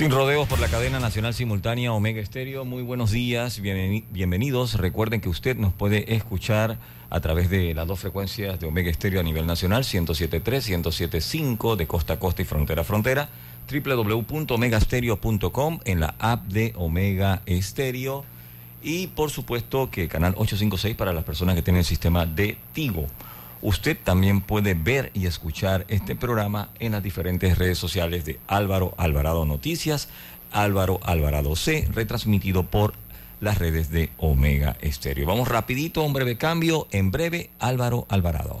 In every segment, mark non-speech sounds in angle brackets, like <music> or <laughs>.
Sin rodeos por la cadena nacional simultánea Omega Estéreo. Muy buenos días, bienvenidos. Recuerden que usted nos puede escuchar a través de las dos frecuencias de Omega Estéreo a nivel nacional, 107.3, 107.5 de costa a costa y frontera a frontera, www.omegastereo.com en la app de Omega Estéreo y por supuesto que canal 856 para las personas que tienen el sistema de Tigo. Usted también puede ver y escuchar este programa en las diferentes redes sociales de Álvaro Alvarado Noticias, Álvaro Alvarado C, retransmitido por las redes de Omega Estéreo. Vamos rapidito, un breve cambio. En breve, Álvaro Alvarado.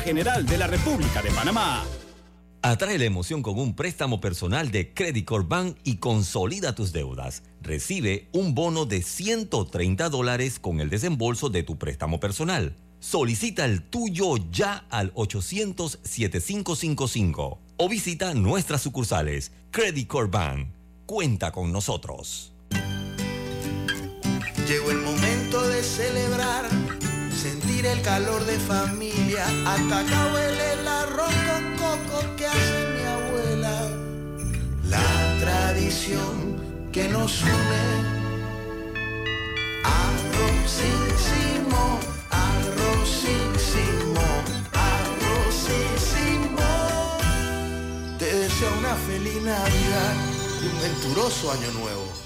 General de la República de Panamá. Atrae la emoción con un préstamo personal de Credit Corp Bank y consolida tus deudas. Recibe un bono de 130 dólares con el desembolso de tu préstamo personal. Solicita el tuyo ya al 800-7555 o visita nuestras sucursales. Credit Corp Bank. Cuenta con nosotros. Llegó el momento de celebrar el calor de familia. Hasta huele el arroz con coco que hace mi abuela. La tradición que nos une. Arrozísimo, arrozísimo, arrozísimo. Te deseo una feliz Navidad y un venturoso año nuevo.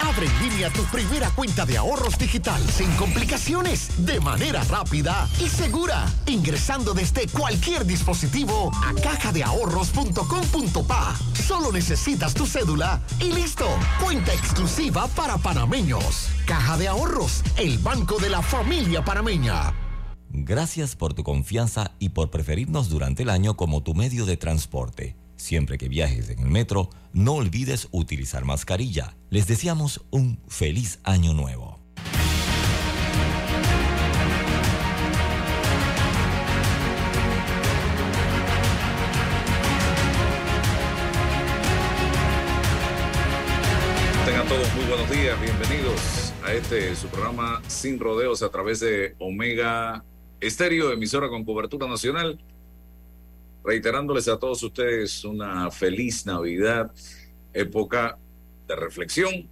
Abre en línea tu primera cuenta de ahorros digital sin complicaciones, de manera rápida y segura, ingresando desde cualquier dispositivo a cajadeahorros.com.pa. Solo necesitas tu cédula y listo. Cuenta exclusiva para panameños. Caja de Ahorros, el banco de la familia panameña. Gracias por tu confianza y por preferirnos durante el año como tu medio de transporte. Siempre que viajes en el metro, no olvides utilizar mascarilla. Les deseamos un feliz año nuevo. todos, muy buenos días, bienvenidos a este su programa Sin Rodeos a través de Omega Estéreo, emisora con cobertura nacional. Reiterándoles a todos ustedes una feliz Navidad, época de reflexión,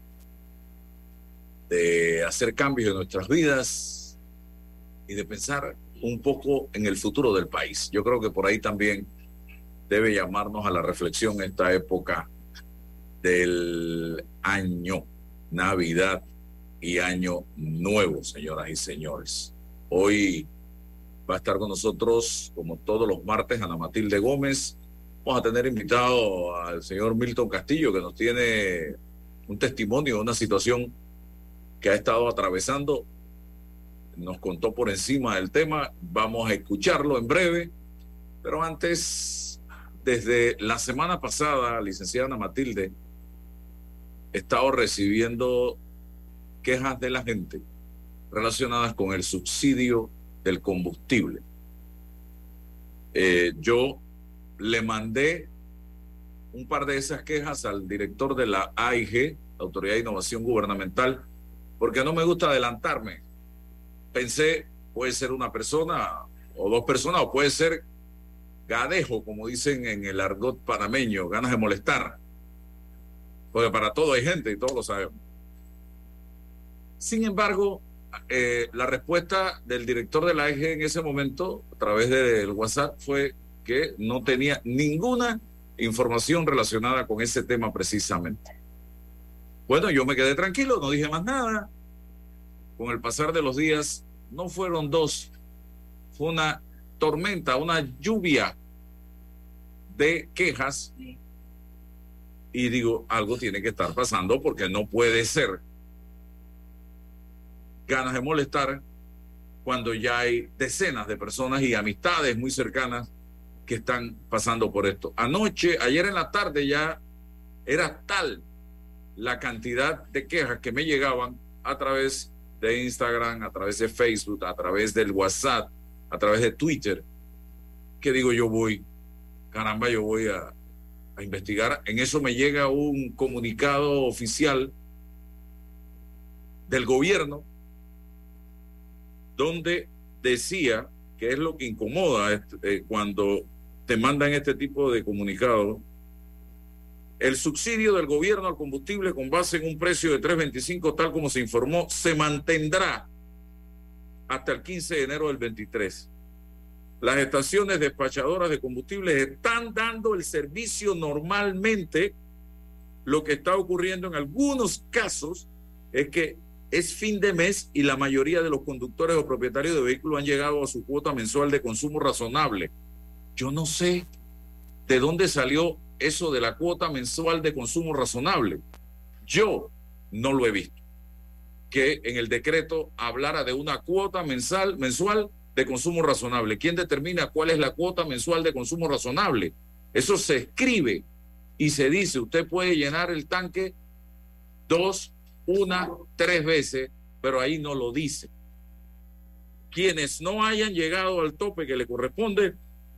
de hacer cambios en nuestras vidas y de pensar un poco en el futuro del país. Yo creo que por ahí también debe llamarnos a la reflexión esta época del año Navidad y año nuevo, señoras y señores. Hoy va a estar con nosotros, como todos los martes, Ana Matilde Gómez. Vamos a tener invitado al señor Milton Castillo, que nos tiene un testimonio de una situación que ha estado atravesando. Nos contó por encima del tema. Vamos a escucharlo en breve. Pero antes, desde la semana pasada, licenciada Ana Matilde, he estado recibiendo quejas de la gente relacionadas con el subsidio del combustible. Eh, yo le mandé un par de esas quejas al director de la AIG, Autoridad de Innovación Gubernamental, porque no me gusta adelantarme. Pensé, puede ser una persona o dos personas, o puede ser gadejo, como dicen en el argot panameño, ganas de molestar. Porque para todo hay gente y todos lo sabemos. Sin embargo, eh, la respuesta del director de la AIG en ese momento, a través del WhatsApp, fue que no tenía ninguna información relacionada con ese tema precisamente. Bueno, yo me quedé tranquilo, no dije más nada. Con el pasar de los días, no fueron dos, fue una tormenta, una lluvia de quejas y digo, algo tiene que estar pasando porque no puede ser ganas de molestar cuando ya hay decenas de personas y amistades muy cercanas que están pasando por esto. Anoche, ayer en la tarde ya era tal la cantidad de quejas que me llegaban a través de Instagram, a través de Facebook, a través del WhatsApp, a través de Twitter, que digo yo voy, caramba, yo voy a, a investigar. En eso me llega un comunicado oficial del gobierno donde decía que es lo que incomoda eh, cuando te mandan este tipo de comunicado. El subsidio del gobierno al combustible con base en un precio de 3.25, tal como se informó, se mantendrá hasta el 15 de enero del 23 las estaciones despachadoras de combustibles están dando el servicio normalmente. Lo que está ocurriendo en algunos casos es que es fin de mes y la mayoría de los conductores o propietarios de vehículos han llegado a su cuota mensual de consumo razonable. Yo no sé de dónde salió eso de la cuota mensual de consumo razonable. Yo no lo he visto. Que en el decreto hablara de una cuota mensal, mensual de consumo razonable. ¿Quién determina cuál es la cuota mensual de consumo razonable? Eso se escribe y se dice, usted puede llenar el tanque dos, una, tres veces, pero ahí no lo dice. Quienes no hayan llegado al tope que le corresponde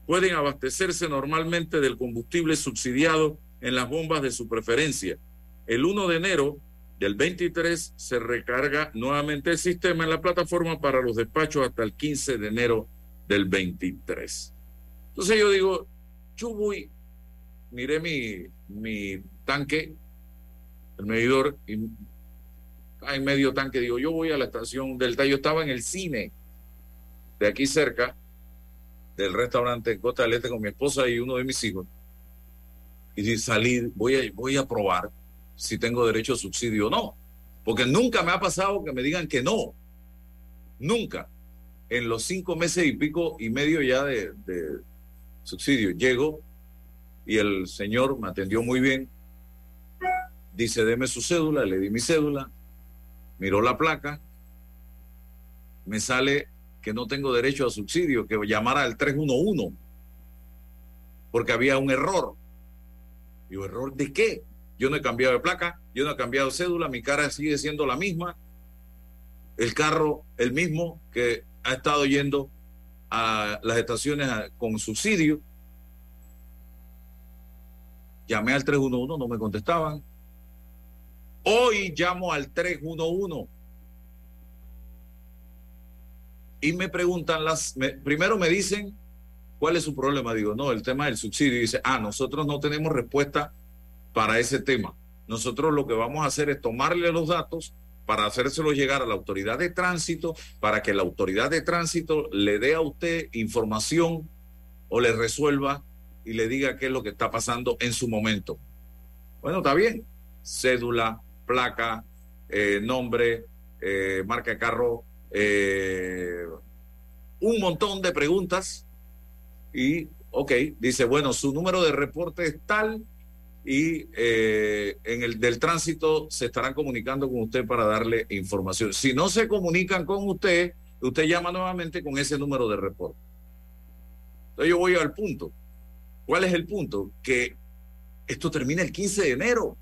pueden abastecerse normalmente del combustible subsidiado en las bombas de su preferencia. El 1 de enero del 23 se recarga nuevamente el sistema en la plataforma para los despachos hasta el 15 de enero del 23. Entonces yo digo, yo voy, miré mi, mi tanque, el medidor, y hay medio tanque, digo, yo voy a la estación del Yo estaba en el cine de aquí cerca, del restaurante en Costa del Este con mi esposa y uno de mis hijos. Y salí, voy a, voy a probar si tengo derecho a subsidio o no. Porque nunca me ha pasado que me digan que no. Nunca. En los cinco meses y pico y medio ya de, subsidio, llego y el señor me atendió muy bien. Dice, deme su cédula, le di mi cédula, miró la placa, me sale que no tengo derecho a subsidio, que llamara al 311, porque había un error. Digo, ¿error de qué? Yo no he cambiado de placa, yo no he cambiado de cédula, mi cara sigue siendo la misma. El carro, el mismo que ha estado yendo a las estaciones con subsidio. Llamé al 311, no me contestaban. Hoy llamo al 311 y me preguntan las, primero me dicen cuál es su problema. Digo, no, el tema del subsidio. Y dice, ah, nosotros no tenemos respuesta para ese tema. Nosotros lo que vamos a hacer es tomarle los datos para hacérselos llegar a la autoridad de tránsito, para que la autoridad de tránsito le dé a usted información o le resuelva y le diga qué es lo que está pasando en su momento. Bueno, está bien. Cédula, placa, eh, nombre, eh, marca de carro, eh, un montón de preguntas y, ok, dice, bueno, su número de reporte es tal y en el del tránsito se estarán comunicando con usted para darle información. Si no se comunican con usted, usted llama nuevamente con ese número de reporte. Entonces yo voy al punto. ¿Cuál es el punto? Que esto termina el 15 de enero.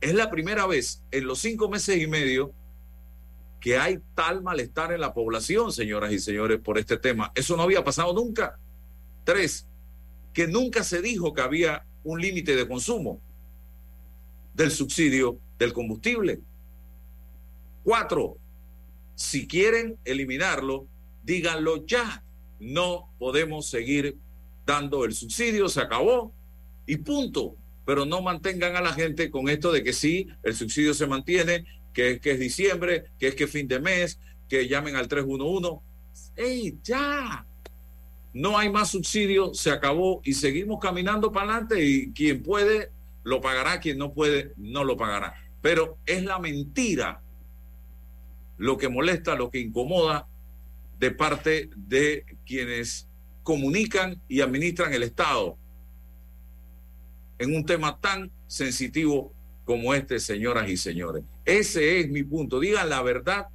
Es la primera vez en los cinco meses y medio que hay tal malestar en la población, señoras y señores, por este tema. Eso no había pasado nunca. Tres, que nunca se dijo que había un límite de consumo del subsidio del combustible. Cuatro, si quieren eliminarlo, díganlo ya. No podemos seguir dando el subsidio, se acabó y punto. Pero no mantengan a la gente con esto de que sí, el subsidio se mantiene, que es que es diciembre, que es que es fin de mes, que llamen al 311. ¡Ey, ya! No hay más subsidio, se acabó y seguimos caminando para adelante y quien puede lo pagará, quien no puede no lo pagará. Pero es la mentira lo que molesta, lo que incomoda de parte de quienes comunican y administran el Estado en un tema tan sensitivo como este, señoras y señores. Ese es mi punto. Digan la verdad,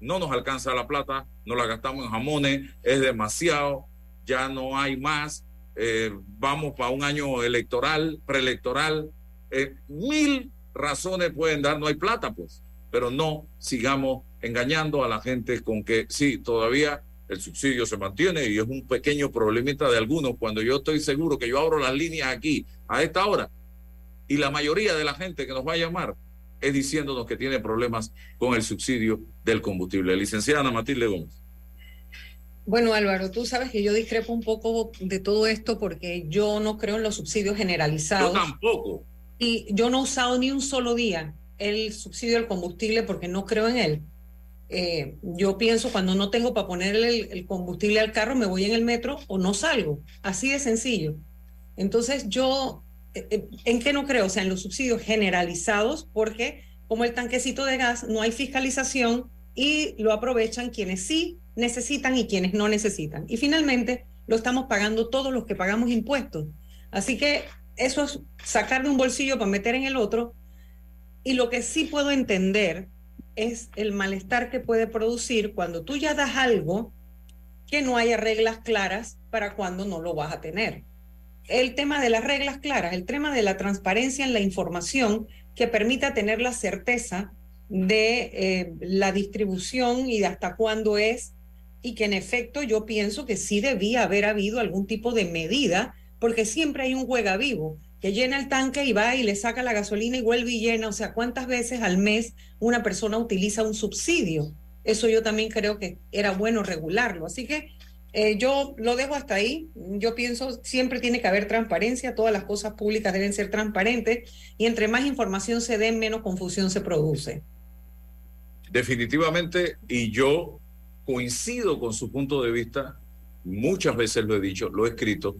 no nos alcanza la plata, no la gastamos en jamones, es demasiado, ya no hay más, eh, vamos para un año electoral, preelectoral, eh, mil razones pueden dar, no hay plata pues, pero no sigamos engañando a la gente con que sí, todavía el subsidio se mantiene y es un pequeño problemita de algunos cuando yo estoy seguro que yo abro las líneas aquí a esta hora y la mayoría de la gente que nos va a llamar es diciéndonos que tiene problemas con el subsidio del combustible. Licenciada Ana Matilde Gómez. Bueno, Álvaro, tú sabes que yo discrepo un poco de todo esto porque yo no creo en los subsidios generalizados. Yo tampoco. Y yo no he usado ni un solo día el subsidio del combustible porque no creo en él. Eh, yo pienso cuando no tengo para ponerle el, combustible al carro, me voy en el metro o no salgo. Así de sencillo. Entonces yo, eh, eh, ¿en qué no creo? O sea, en los subsidios generalizados, porque como el tanquecito de gas, no hay fiscalización y lo aprovechan quienes sí necesitan y quienes no necesitan. Y finalmente lo estamos pagando todos los que pagamos impuestos. Así que eso es sacar de un bolsillo para meter en el otro. Y lo que sí puedo entender es el malestar que puede producir cuando tú ya das algo que no haya reglas claras para cuando no lo vas a tener. El tema de las reglas claras, el tema de la transparencia en la información que permita tener la certeza de eh, la distribución y de hasta cuándo es, y que en efecto yo pienso que sí debía haber habido algún tipo de medida, porque siempre hay un juega vivo que llena el tanque y va y le saca la gasolina y vuelve y llena. O sea, ¿cuántas veces al mes una persona utiliza un subsidio? Eso yo también creo que era bueno regularlo. Así que eh, yo lo dejo hasta ahí. Yo pienso siempre tiene que haber transparencia, todas las cosas públicas deben ser transparentes y entre más información se dé, menos confusión se produce. Definitivamente, y yo coincido con su punto de vista, muchas veces lo he dicho, lo he escrito,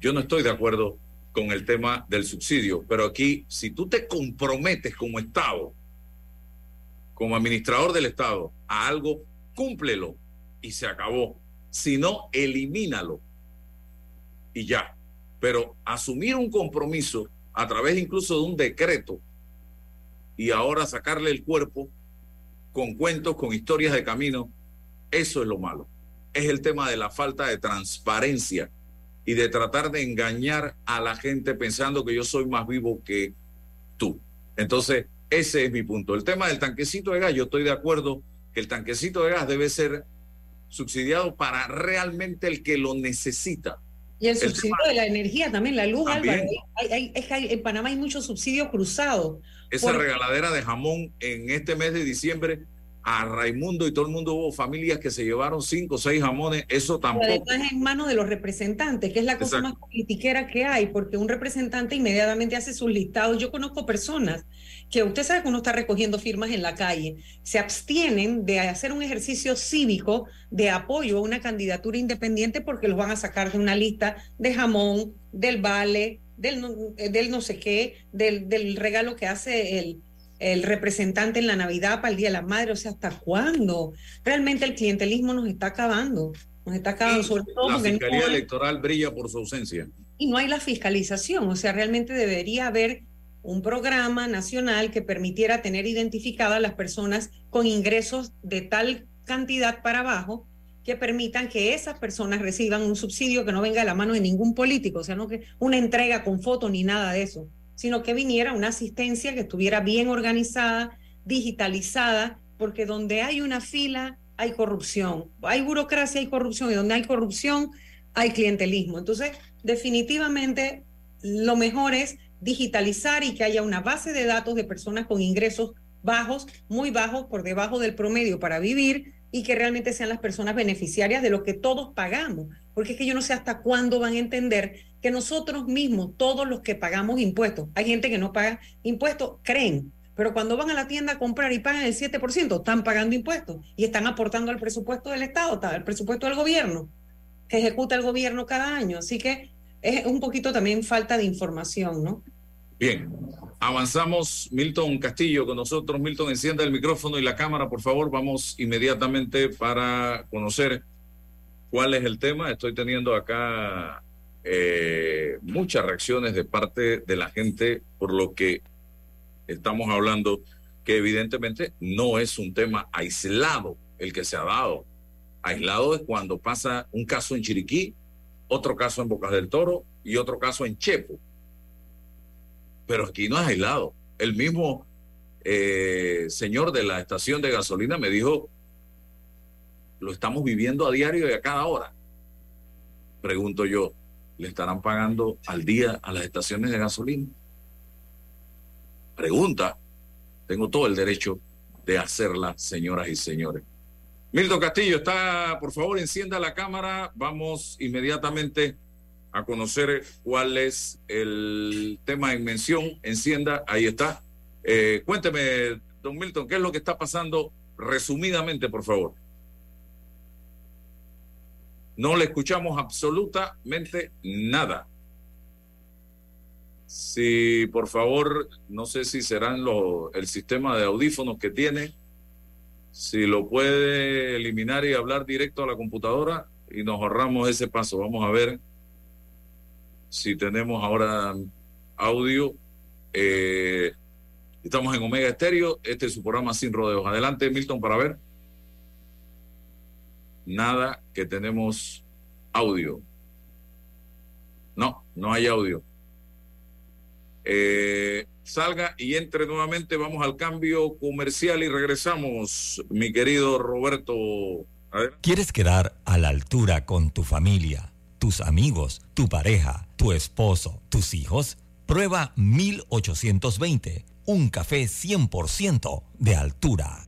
yo no estoy de acuerdo con el tema del subsidio, pero aquí, si tú te comprometes como Estado, como administrador del Estado, a algo, cúmplelo y se acabó. Si no, elimínalo y ya. Pero asumir un compromiso a través incluso de un decreto y ahora sacarle el cuerpo con cuentos, con historias de camino, eso es lo malo. Es el tema de la falta de transparencia y de tratar de engañar a la gente pensando que yo soy más vivo que tú. Entonces, ese es mi punto. El tema del tanquecito de gas, yo estoy de acuerdo que el tanquecito de gas debe ser subsidiado para realmente el que lo necesita. Y el, subsidio de la energía también, la luz, Álvaro. es que en Panamá hay muchos subsidios cruzados. Esa regaladera de jamón en este mes de diciembre a Raimundo y todo el mundo hubo familias que se llevaron cinco o seis jamones, eso tampoco. es en manos de los representantes, que es la cosa más politiquera que hay, porque un representante inmediatamente hace sus listados. Yo conozco personas que usted sabe que uno está recogiendo firmas en la calle, se abstienen de hacer un ejercicio cívico de apoyo a una candidatura independiente porque los van a sacar de una lista de jamón, del vale, del, del no sé qué, del, del regalo que hace el el representante en la Navidad para el Día de la Madre, o sea, ¿hasta cuándo? Realmente el clientelismo nos está acabando, nos está acabando sobre todo. La Fiscalía Electoral brilla por su ausencia. Y no hay la fiscalización, o sea, realmente debería haber un programa nacional que permitiera tener identificadas las personas con ingresos de tal cantidad para abajo que permitan que esas personas reciban un subsidio que no venga de la mano de ningún político, o sea, no que una entrega con foto ni nada de eso sino que viniera una asistencia que estuviera bien organizada, digitalizada, porque donde hay una fila hay corrupción, hay burocracia, hay corrupción, y donde hay corrupción hay clientelismo. Entonces, definitivamente, lo mejor es digitalizar y que haya una base de datos de personas con ingresos bajos, muy bajos, por debajo del promedio para vivir y que realmente sean las personas beneficiarias de lo que todos pagamos. Porque es que yo no sé hasta cuándo van a entender que nosotros mismos, todos los que pagamos impuestos, hay gente que no paga impuestos, creen, pero cuando van a la tienda a comprar y pagan el 7%, están pagando impuestos y están aportando al presupuesto del Estado, al presupuesto del gobierno, que ejecuta el gobierno cada año. Así que es un poquito también falta de información, ¿no? Bien, avanzamos. Milton Castillo con nosotros. Milton, encienda el micrófono y la cámara, por favor. Vamos inmediatamente para conocer cuál es el tema. Estoy teniendo acá eh, muchas reacciones de parte de la gente por lo que estamos hablando, que evidentemente no es un tema aislado el que se ha dado. Aislado es cuando pasa un caso en Chiriquí, otro caso en Bocas del Toro y otro caso en Chepo. Pero aquí no es aislado. El mismo eh, señor de la estación de gasolina me dijo, lo estamos viviendo a diario y a cada hora. Pregunto yo, le estarán pagando al día a las estaciones de gasolina? Pregunta, tengo todo el derecho de hacerla, señoras y señores. Milton Castillo, está, por favor, encienda la cámara. Vamos inmediatamente a conocer cuál es el tema en mención. Encienda, ahí está. Eh, cuénteme, don Milton, ¿qué es lo que está pasando resumidamente, por favor? No le escuchamos absolutamente nada. Si por favor, no sé si serán los, el sistema de audífonos que tiene, si lo puede eliminar y hablar directo a la computadora y nos ahorramos ese paso. Vamos a ver si tenemos ahora audio. Eh, estamos en Omega Estéreo. Este es su programa Sin Rodeos. Adelante, Milton, para ver nada que tenemos audio. No, no hay audio. Eh, salga y entre nuevamente. Vamos al cambio comercial y regresamos, mi querido Roberto. ¿Quieres quedar a la altura con tu familia, tus amigos, tu pareja, tu esposo, tus hijos? Prueba 1820, un café 100% de altura.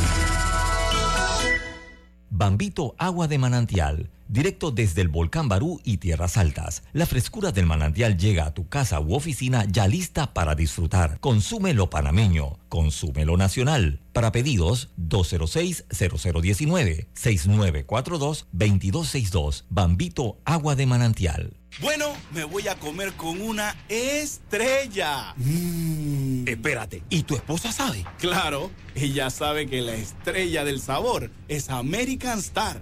Bambito Agua de Manantial, directo desde el volcán Barú y Tierras Altas. La frescura del manantial llega a tu casa u oficina ya lista para disfrutar. Consúmelo panameño, consúmelo nacional. Para pedidos, 206-0019-6942-2262. Bambito Agua de Manantial. Bueno, me voy a comer con una estrella. Mm. Espérate, ¿y tu esposa sabe? Claro, ella sabe que la estrella del sabor es American Star.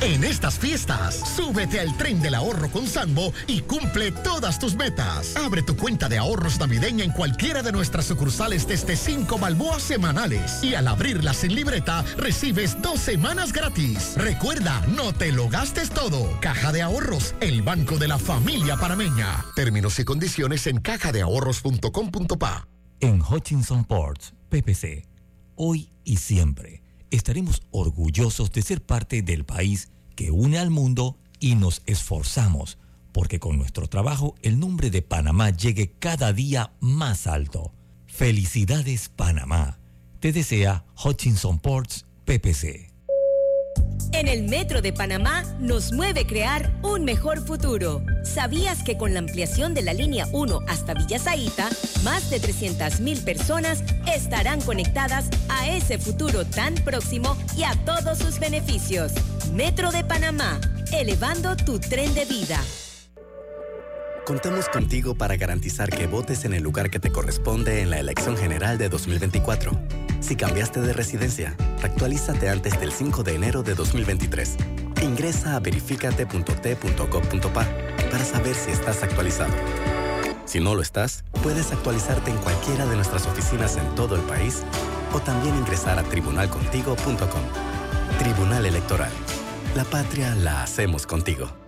En estas fiestas, súbete al tren del ahorro con Sambo y cumple todas tus metas. Abre tu cuenta de ahorros navideña en cualquiera de nuestras sucursales desde 5 balboas semanales. Y al abrirla sin libreta, recibes dos semanas gratis. Recuerda, no te lo gastes todo. Caja de Ahorros, el banco de la familia panameña. Términos y condiciones en cajadeahorros.com.pa. En Hutchinson Ports, PPC, hoy y siempre estaremos orgullosos de ser parte del país que une al mundo y nos esforzamos porque con nuestro trabajo el nombre de Panamá llegue cada día más alto. Felicidades Panamá. Te desea Hutchinson Ports PPC. En el Metro de Panamá nos mueve crear un mejor futuro. ¿Sabías que con la ampliación de la línea 1 hasta Villa Zaita, más de 300.000 personas estarán conectadas a ese futuro tan próximo y a todos sus beneficios? Metro de Panamá, elevando tu tren de vida. Contamos contigo para garantizar que votes en el lugar que te corresponde en la elección general de 2024. Si cambiaste de residencia, actualízate antes del 5 de enero de 2023. Ingresa a verificate.t.gov.pa para saber si estás actualizado. Si no lo estás, puedes actualizarte en cualquiera de nuestras oficinas en todo el país o también ingresar a tribunalcontigo.com. Tribunal Electoral. La patria la hacemos contigo.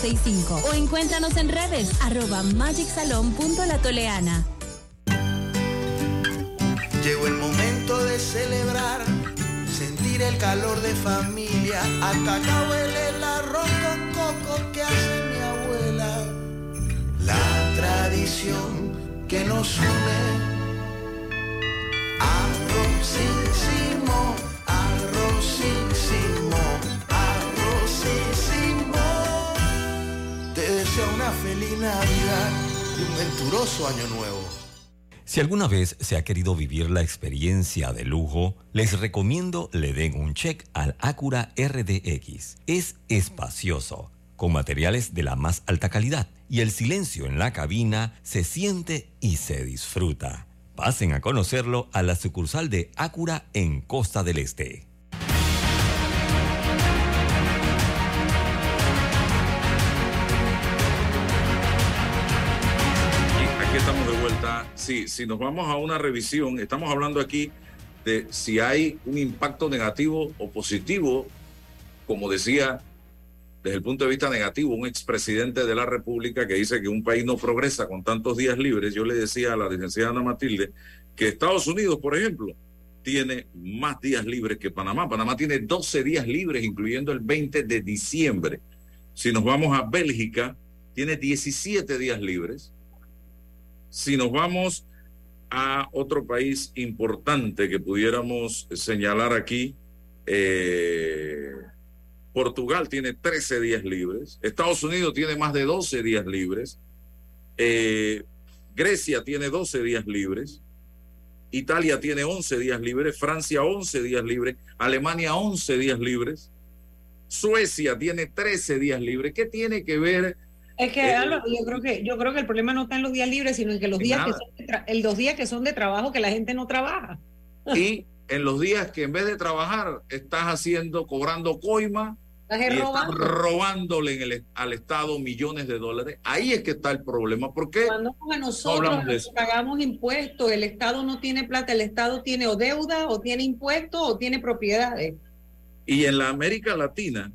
o encuéntranos en redes arroba magicsalon.latoleana. Llegó el momento de celebrar, sentir el calor de familia. Hasta acá huele el arroz con coco que hace mi abuela. La tradición que nos une. Arrozísimo, arrozísimo, feliz Navidad y un venturoso año nuevo. Si alguna vez se ha querido vivir la experiencia de lujo, les recomiendo le den un check al Acura RDX. Es espacioso, con materiales de la más alta calidad y el silencio en la cabina se siente y se disfruta. Pasen a conocerlo a la sucursal de Acura en Costa del Este. Si nos vamos a una revisión, estamos hablando aquí de si hay un impacto negativo o positivo, como decía, desde el punto de vista negativo, un expresidente de la República que dice que un país no progresa con tantos días libres. Yo le decía a la licenciada Ana Matilde que Estados Unidos, por ejemplo, tiene más días libres que Panamá. Panamá tiene 12 días libres, incluyendo el 20 de diciembre. Si nos vamos a Bélgica, tiene 17 días libres. Si nos vamos a otro país importante que pudiéramos señalar aquí, eh, Portugal tiene 13 días libres, Estados Unidos tiene más de 12 días libres, eh, Grecia tiene 12 días libres, Italia tiene 11 días libres, Francia 11 días libres, Alemania 11 días libres, Suecia tiene 13 días libres. ¿Qué tiene que ver? Es que eh, Álvaro, yo creo que yo creo que el problema no está en los días libres, sino en que los días que son de en los días que son de trabajo que la gente no trabaja. y en los días que en vez de trabajar estás haciendo, cobrando coima y estás robándole en el- al Estado millones de dólares, ahí es que está el problema. ¿Por qué? Cuando a nosotros pagamos impuestos, el Estado no tiene plata, el Estado tiene o deuda, o tiene impuestos, o tiene propiedades. Y en la América Latina,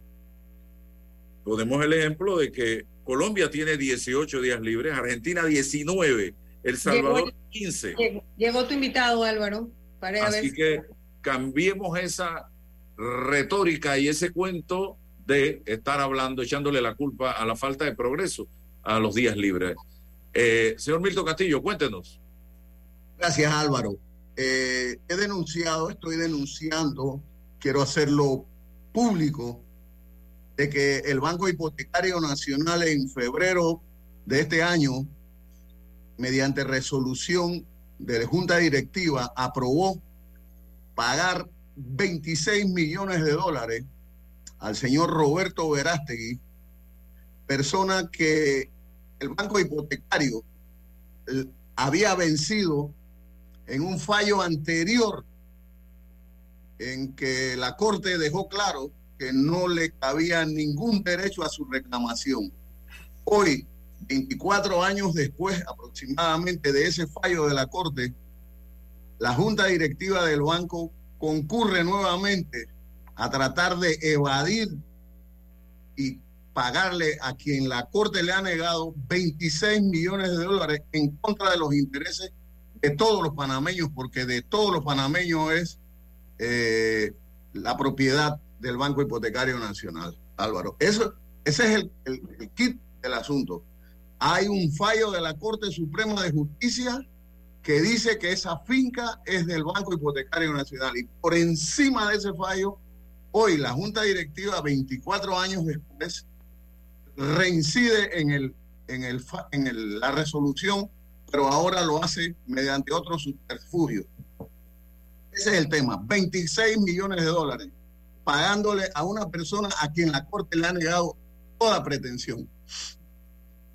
ponemos el ejemplo de que Colombia tiene 18 días libres, Argentina 19, El Salvador 15. Llegó, llegó tu invitado, Álvaro. Para ver Así que cambiemos esa retórica y ese cuento de estar hablando, echándole la culpa a la falta de progreso a los días libres. Eh, señor Milton Castillo, cuéntenos. Gracias, Álvaro. Eh, he denunciado, estoy denunciando, quiero hacerlo público, de que el Banco Hipotecario Nacional en febrero de este año, mediante resolución de la Junta Directiva, aprobó pagar 26 millones de dólares al señor Roberto Verástegui, persona que el Banco Hipotecario había vencido en un fallo anterior en que la Corte dejó claro que no le cabía ningún derecho a su reclamación. Hoy, 24 años después aproximadamente de ese fallo de la Corte, la Junta Directiva del banco concurre nuevamente a tratar de evadir y pagarle a quien la Corte le ha negado 26 millones de dólares en contra de los intereses de todos los panameños, porque de todos los panameños es eh, la propiedad del Banco Hipotecario Nacional, Álvaro. Eso, ese es el, el kit del asunto. Hay un fallo de la Corte Suprema de Justicia que dice que esa finca es del Banco Hipotecario Nacional y por encima de ese fallo, hoy la Junta Directiva, 24 años después, reincide en, el, en, el, en la resolución, pero ahora lo hace mediante otro subterfugio. Ese es el tema, 26 millones de dólares pagándole a una persona a quien la Corte le ha negado toda pretensión.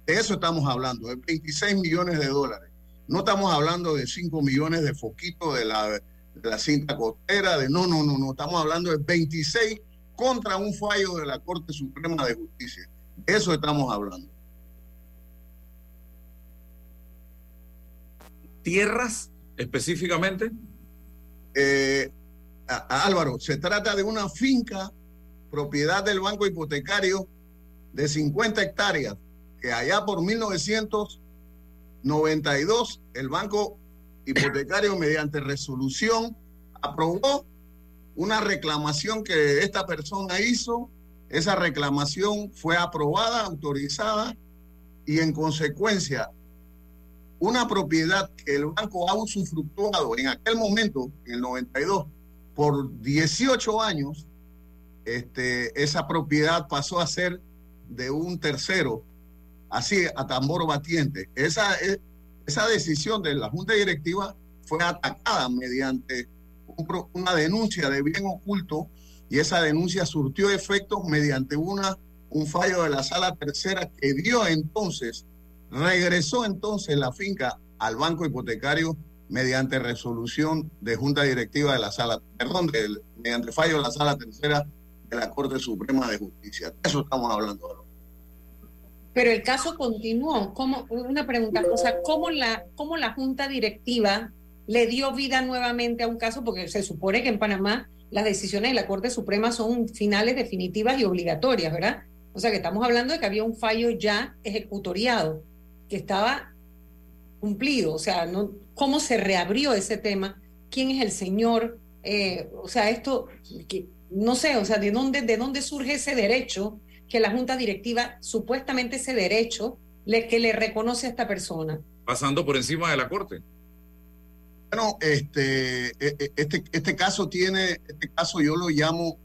De eso estamos hablando, de 26 millones de dólares. No estamos hablando de 5 millones de foquitos de la, de la cinta costera, de no, no, no, no, estamos hablando de 26 contra un fallo de la Corte Suprema de Justicia. Eso estamos hablando. ¿Tierras específicamente? Eh, Álvaro, se trata de una finca propiedad del banco hipotecario de 50 hectáreas, que allá por 1992 el banco hipotecario mediante resolución aprobó una reclamación que esta persona hizo. Esa reclamación fue aprobada, autorizada y en consecuencia una propiedad que el banco ha usufructuado en aquel momento, en el 92, por 18 años, este, esa propiedad pasó a ser de un tercero, así a tambor batiente. Esa, esa decisión de la Junta Directiva fue atacada mediante una denuncia de bien oculto y esa denuncia surtió efectos mediante una, un fallo de la sala tercera que dio entonces, regresó entonces la finca al banco hipotecario mediante resolución de junta directiva de la sala, perdón, mediante fallo de la sala tercera de la Corte Suprema de Justicia. De eso estamos hablando ahora. Pero el caso continuó. ¿Cómo, una pregunta, o sea, ¿cómo la, ¿cómo la junta directiva le dio vida nuevamente a un caso? Porque se supone que en Panamá las decisiones de la Corte Suprema son finales definitivas y obligatorias, ¿verdad? O sea que estamos hablando de que había un fallo ya ejecutoriado, que estaba cumplido. O sea, no, ¿cómo se reabrió ese tema? ¿Quién es el señor? Eh, o sea, esto, que, no sé, o sea, ¿de dónde, ¿de dónde surge ese derecho que la Junta Directiva, supuestamente ese derecho, le, que le reconoce a esta persona? Pasando por encima de la Corte. Bueno, este, e, e, este, este caso tiene, este caso yo lo llamo,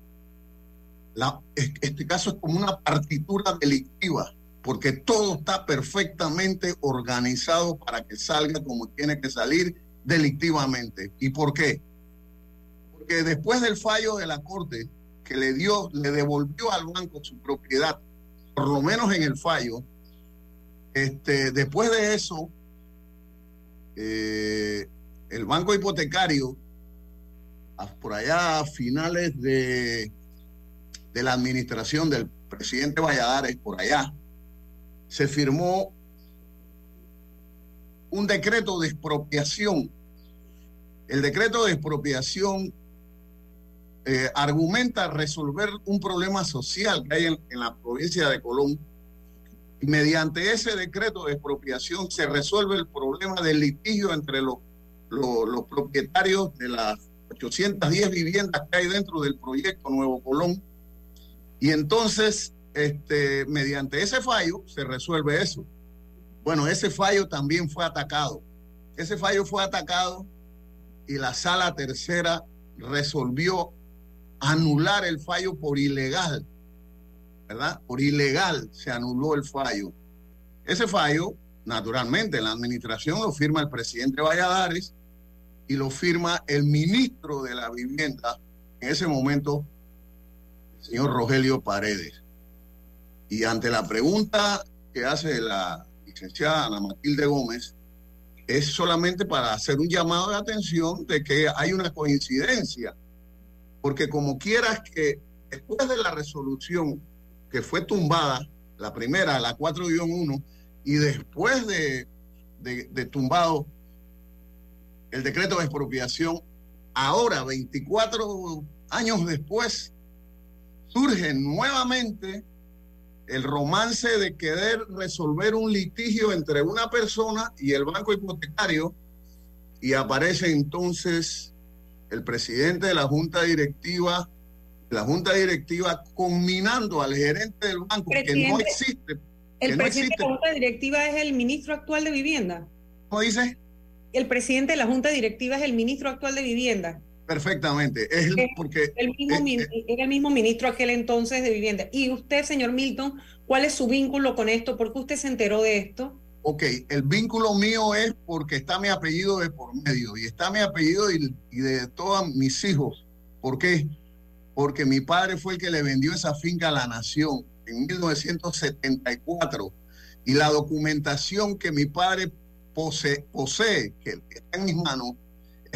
la, este caso es como una partitura delictiva, porque todo está perfectamente organizado para que salga como tiene que salir delictivamente. ¿Y por qué? Porque después del fallo de la Corte que le dio, le devolvió al banco su propiedad, por lo menos en el fallo, este, después de eso, eh, el banco hipotecario, por allá a finales de, de la administración del presidente Valladares, por allá, se firmó un decreto de expropiación. El decreto de expropiación eh, argumenta resolver un problema social que hay en, la provincia de Colón. Y mediante ese decreto de expropiación se resuelve el problema del litigio entre los los, propietarios de las 810 viviendas que hay dentro del proyecto Nuevo Colón. Y entonces, este, mediante ese fallo, se resuelve eso. Bueno, ese fallo también fue atacado. Ese fallo fue atacado y la sala tercera resolvió anular el fallo por ilegal, ¿verdad? Por ilegal se anuló el fallo. Ese fallo, naturalmente, la administración lo firma el presidente Valladares y lo firma el ministro de la vivienda, en ese momento, el señor Rogelio Paredes. Y ante la pregunta que hace la licenciada Ana Matilde Gómez, es solamente para hacer un llamado de atención de que hay una coincidencia, porque como quieras que después de la resolución que fue tumbada, la primera, la 4-1, y después de, de tumbado el decreto de expropiación, ahora, 24 años después, surge nuevamente el romance de querer resolver un litigio entre una persona y el banco hipotecario y aparece entonces el presidente de la junta directiva, la junta directiva combinando al gerente del banco que no existe. El presidente de la junta directiva es el ministro actual de vivienda. ¿Cómo dice? El presidente de la junta directiva es el ministro actual de vivienda. Perfectamente. Es porque el mismo, era el mismo ministro aquel entonces de vivienda. Y usted, señor Milton, ¿cuál es su vínculo con esto? ¿Por qué usted se enteró de esto? Ok, el vínculo mío es porque está mi apellido de por medio y está mi apellido y, y de todos mis hijos. ¿Por qué? Porque mi padre fue el que le vendió esa finca a la nación en 1974 y la documentación que mi padre posee, posee que está en mis manos,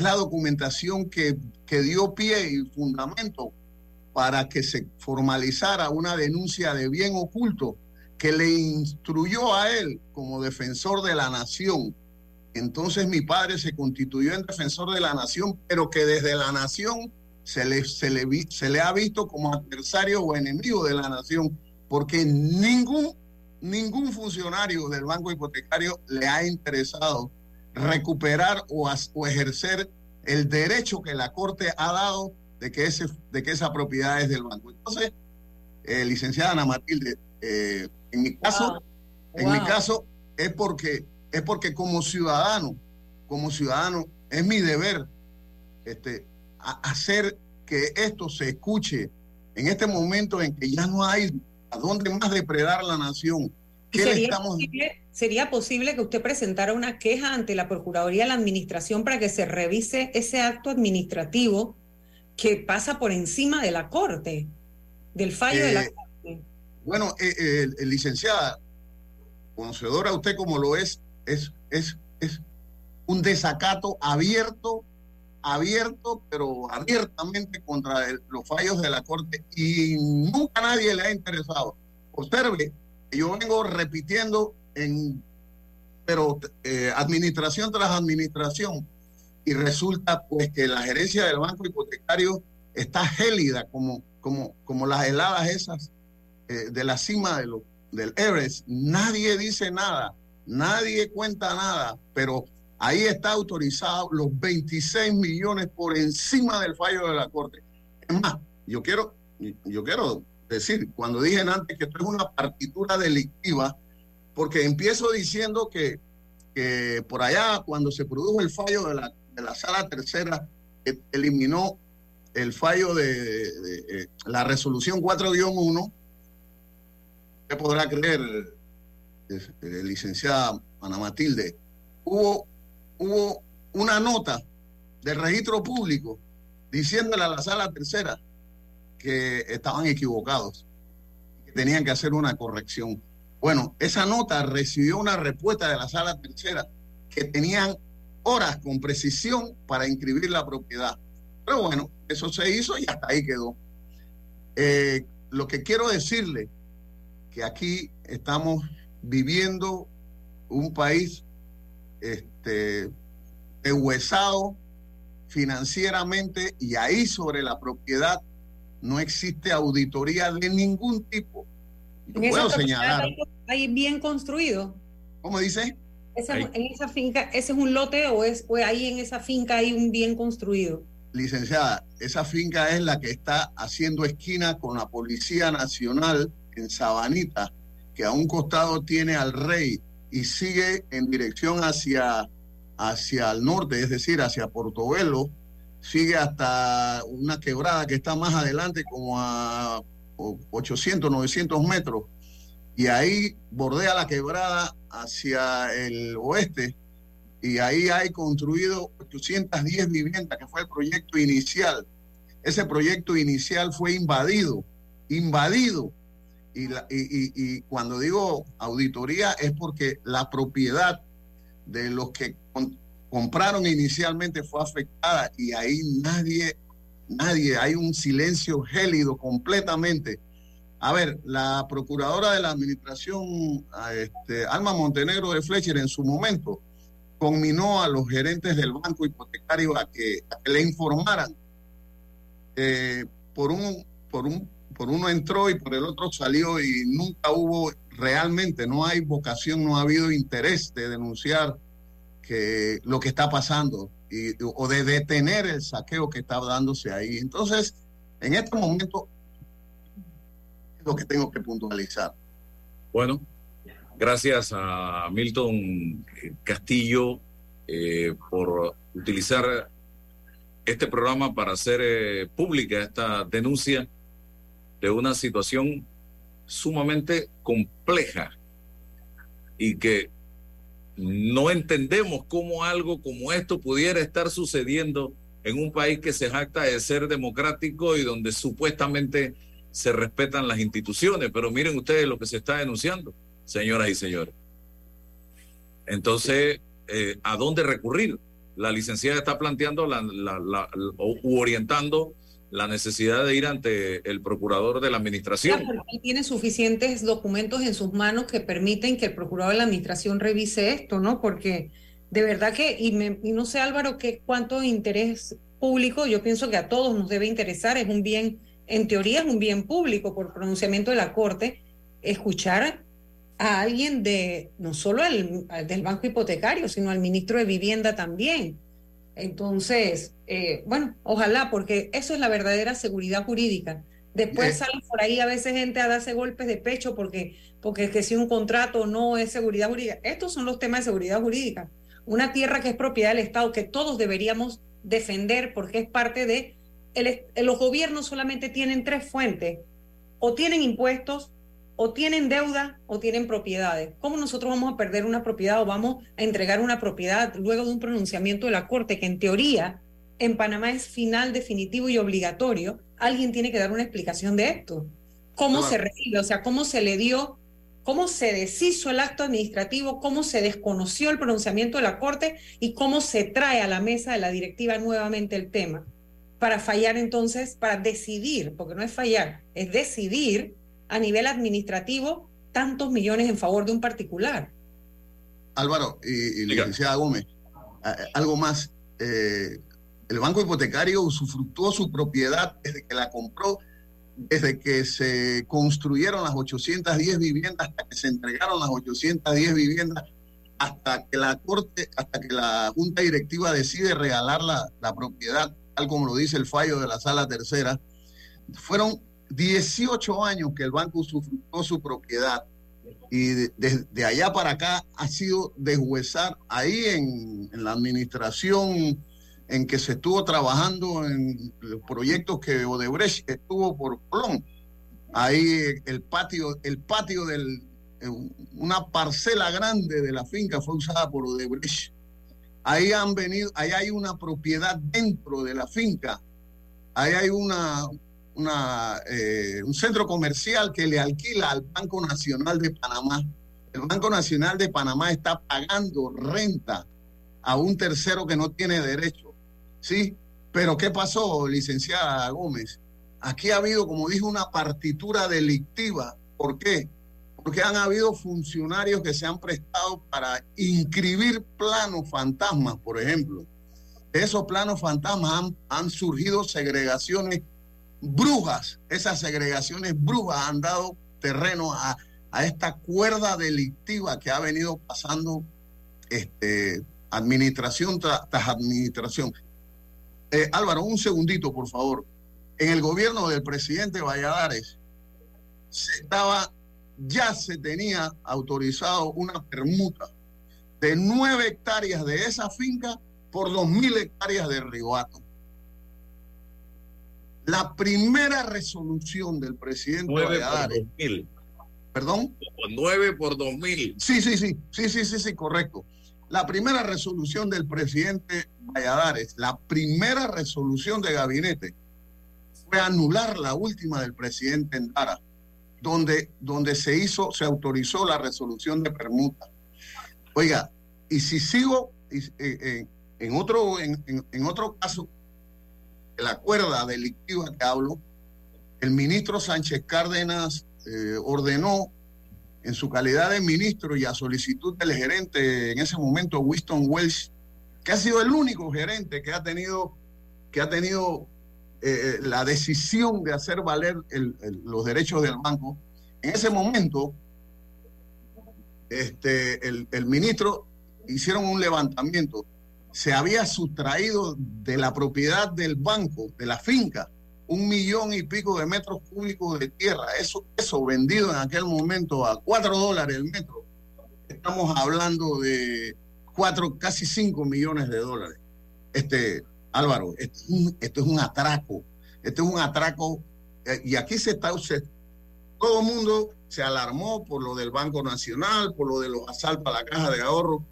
es la documentación que, dio pie y fundamento para que se formalizara una denuncia de bien oculto que le instruyó a él como defensor de la nación. Entonces mi padre se constituyó en defensor de la nación, pero que desde la nación se le, ha visto como adversario o enemigo de la nación, porque ningún funcionario del banco hipotecario le ha interesado recuperar o, o, ejercer el derecho que la Corte ha dado de que, ese, de que esa propiedad es del banco. Entonces, eh, licenciada Ana Matilde, eh, en mi caso, en mi caso es porque es porque como ciudadano, como ciudadano, es mi deber este, hacer que esto se escuche en este momento en que ya no hay a dónde más depredar la nación. Sería, posible, ¿Sería posible que usted presentara una queja ante la Procuraduría de la Administración para que se revise ese acto administrativo que pasa por encima de la Corte, del fallo de la eh, Corte? Bueno, eh, eh, licenciada, conocedora usted como lo es, es, es, es un desacato abierto, abierto, pero abiertamente contra los fallos de la Corte y nunca nadie le ha interesado. Observe, yo vengo repitiendo en, pero eh, administración tras administración, y resulta pues que la gerencia del banco hipotecario está gélida como, como, como las heladas esas eh, de la cima de lo, del Everest. Nadie dice nada, nadie cuenta nada, pero ahí está autorizado los 26 millones por encima del fallo de la Corte. Es más, yo quiero, yo quiero decir, cuando dije antes que esto es una partitura delictiva, porque empiezo diciendo que, que por allá, cuando se produjo el fallo de la, de la sala tercera, que eliminó el fallo de, eh, la resolución 4-1, ¿qué podrá creer, eh, licenciada Ana Matilde? Hubo, hubo una nota del registro público diciéndole a la sala tercera que estaban equivocados, que tenían que hacer una corrección. Bueno, esa nota recibió una respuesta de la sala tercera que tenían horas con precisión para inscribir la propiedad. Pero bueno, eso se hizo y hasta ahí quedó. Eh, lo que quiero decirle que aquí estamos viviendo un país este, deshuesado financieramente y ahí sobre la propiedad no existe auditoría de ningún tipo puedo señalar. Hay, bien construido. ¿Cómo dice? en esa finca, ¿ese es un lote o es ahí en esa finca hay un bien construido? licenciada, esa finca es la que está haciendo esquina con la Policía Nacional en Sabanita, que a un costado tiene al rey y sigue en dirección hacia, hacia el norte, es decir, hacia Portobelo, sigue hasta una quebrada que está más adelante, como a 800, 900 metros, y ahí bordea la quebrada hacia el oeste, y ahí hay construido 810 viviendas, que fue el proyecto inicial. Ese proyecto inicial fue invadido, invadido. Y, y, cuando digo auditoría es porque la propiedad de los que compraron inicialmente fue afectada y ahí nadie, nadie, hay un silencio gélido completamente. A ver, la procuradora de la administración, este, Alma Montenegro de Fletcher, en su momento, conminó a los gerentes del banco hipotecario a que, le informaran. Eh, por, un, por, un, por uno entró y por el otro salió y nunca hubo realmente, no hay vocación, no ha habido interés de denunciar que lo que está pasando y, o de detener el saqueo que está dándose ahí. Entonces, en este momento, es lo que tengo que puntualizar. Bueno, Gracias a Milton Castillo eh, por utilizar este programa para hacer eh, pública esta denuncia de una situación sumamente compleja y que no entendemos cómo algo como esto pudiera estar sucediendo en un país que se jacta de ser democrático y donde supuestamente se respetan las instituciones. Pero miren ustedes lo que se está denunciando señoras y señores. Entonces, eh, ¿a dónde recurrir? La licenciada está planteando la, la, u orientando la necesidad de ir ante el procurador de la administración. Tiene suficientes documentos en sus manos que permiten que el procurador de la administración revise esto, ¿no? Porque de verdad que, y, y no sé Álvaro, que cuánto interés público, yo pienso que a todos nos debe interesar, es un bien, en teoría es un bien público por pronunciamiento de la Corte, escuchar a alguien de, no solo el, del banco hipotecario, sino al ministro de Vivienda también. Entonces, eh, bueno, ojalá, porque eso es la verdadera seguridad jurídica. Después sale por ahí a veces gente a darse golpes de pecho porque, porque es que si un contrato no es seguridad jurídica. Estos son los temas de seguridad jurídica. Una tierra que es propiedad del Estado, que todos deberíamos defender porque es parte de... El, los gobiernos solamente tienen tres fuentes. O tienen impuestos, o tienen deuda o tienen propiedades. ¿Cómo nosotros vamos a perder una propiedad o vamos a entregar una propiedad luego de un pronunciamiento de la Corte que en teoría en Panamá es final, definitivo y obligatorio? Alguien tiene que dar una explicación de esto. ¿Cómo se recibe? O sea, ¿cómo se le dio, cómo se deshizo el acto administrativo, cómo se desconoció el pronunciamiento de la Corte y cómo se trae a la mesa de la directiva nuevamente el tema? Para fallar entonces, para decidir, porque no es fallar, es decidir a nivel administrativo tantos millones en favor de un particular. Álvaro y, licenciada Gómez, algo más. Eh, el banco hipotecario usufructuó su propiedad desde que la compró, desde que se construyeron las 810 viviendas, hasta que se entregaron las 810 viviendas, hasta que la corte, hasta que la junta directiva decide regalar la, la propiedad, tal como lo dice el fallo de la sala tercera. Fueron 18 años que el banco usufructó su propiedad y desde allá para acá ha sido deshuesar ahí en, la administración en que se estuvo trabajando en los proyectos que Odebrecht estuvo por Colón. Ahí el patio, el patio del, una parcela grande de la finca fue usada por Odebrecht. Ahí han venido, ahí hay una propiedad dentro de la finca. Ahí hay una, eh, un centro comercial que le alquila al Banco Nacional de Panamá. El Banco Nacional de Panamá está pagando renta a un tercero que no tiene derecho. ¿Sí? Pero ¿qué pasó, licenciada Gómez? Aquí ha habido, como dijo, una partitura delictiva. ¿Por qué? Porque han habido funcionarios que se han prestado para inscribir planos fantasmas, por ejemplo. De esos planos fantasmas han surgido segregaciones brujas, esas segregaciones brujas han dado terreno a, esta cuerda delictiva que ha venido pasando este, administración tras, administración. Eh, Álvaro, un segundito, por favor. En el gobierno del presidente Valladares se ya se tenía autorizado una permuta de nueve hectáreas de esa finca por dos mil hectáreas de Ribato. La primera resolución del presidente 9 Valladares. por 2000. ¿Perdón? 9 por 2000. Sí, sí, sí, sí, sí, sí, sí, correcto. La primera resolución del presidente Valladares, la primera resolución de gabinete fue anular la última del presidente Endara, donde, donde se hizo, se autorizó la resolución de permuta. Oiga, y si sigo eh, eh, en, otro, en, en- en otro caso, la cuerda delictiva que hablo, el ministro Sánchez Cárdenas eh, ordenó en su calidad de ministro y a solicitud del gerente en ese momento, Winston Welsh, que ha sido el único gerente que ha tenido, que ha tenido eh, la decisión de hacer valer el- el- los derechos del banco. En ese momento, este, el, el ministro hicieron un levantamiento. Se había sustraído de la propiedad del banco, de la finca, un millón y pico de metros cúbicos de tierra. Eso, eso vendido en aquel momento a cuatro dólares el metro. Estamos hablando de cuatro, casi cinco millones de dólares. Este, Álvaro, esto es un, atraco. Esto es un atraco. eh, y aquí se está, se- todo el mundo se alarmó por lo del Banco Nacional, por lo de los asaltos a la caja de ahorro.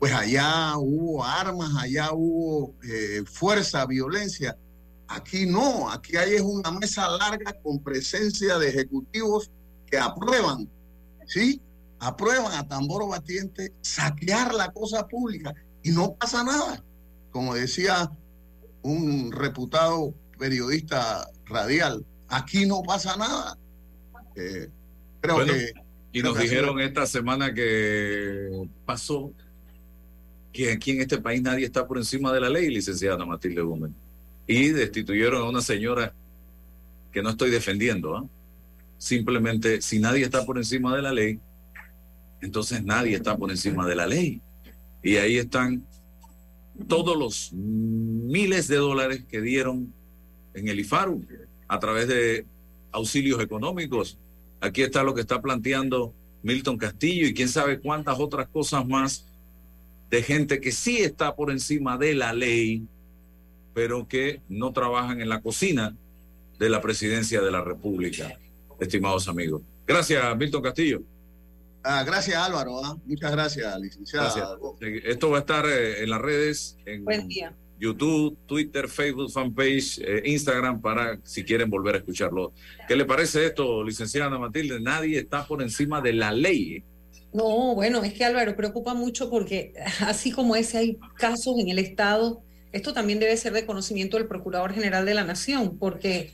Pues allá hubo armas, allá hubo eh, fuerza, violencia. Aquí no, aquí hay es una mesa larga con presencia de ejecutivos que aprueban, ¿sí? Aprueban a tambor batiente saquear la cosa pública y no pasa nada. Como decía un reputado periodista radial, aquí no pasa nada. Eh, creo Bueno, que... Y creo nos que dijeron esta semana que pasó que aquí en este país nadie está por encima de la ley, licenciada Matilde Gómez. Y destituyeron a una señora que no estoy defendiendo. ¿ah? Simplemente, si nadie está por encima de la ley, entonces nadie está por encima de la ley. Y ahí están todos los miles de dólares que dieron en el IFARU a través de auxilios económicos. Aquí está lo que está planteando Milton Castillo y quién sabe cuántas otras cosas más de gente que sí está por encima de la ley, pero que no trabajan en la cocina de la presidencia de la República, estimados amigos. Gracias, Milton Castillo. Ah, gracias Álvaro, ¿ah? muchas gracias, licenciada. Gracias. Esto va a estar eh, en las redes, en Buen día. YouTube, Twitter, Facebook, fanpage, eh, Instagram, para si quieren volver a escucharlo. ¿Qué le parece esto, licenciada Matilde? Nadie está por encima de la ley. No, bueno, es que Álvaro preocupa mucho porque <laughs> así como ese hay casos en el Estado, esto también debe ser de conocimiento del Procurador General de la Nación, porque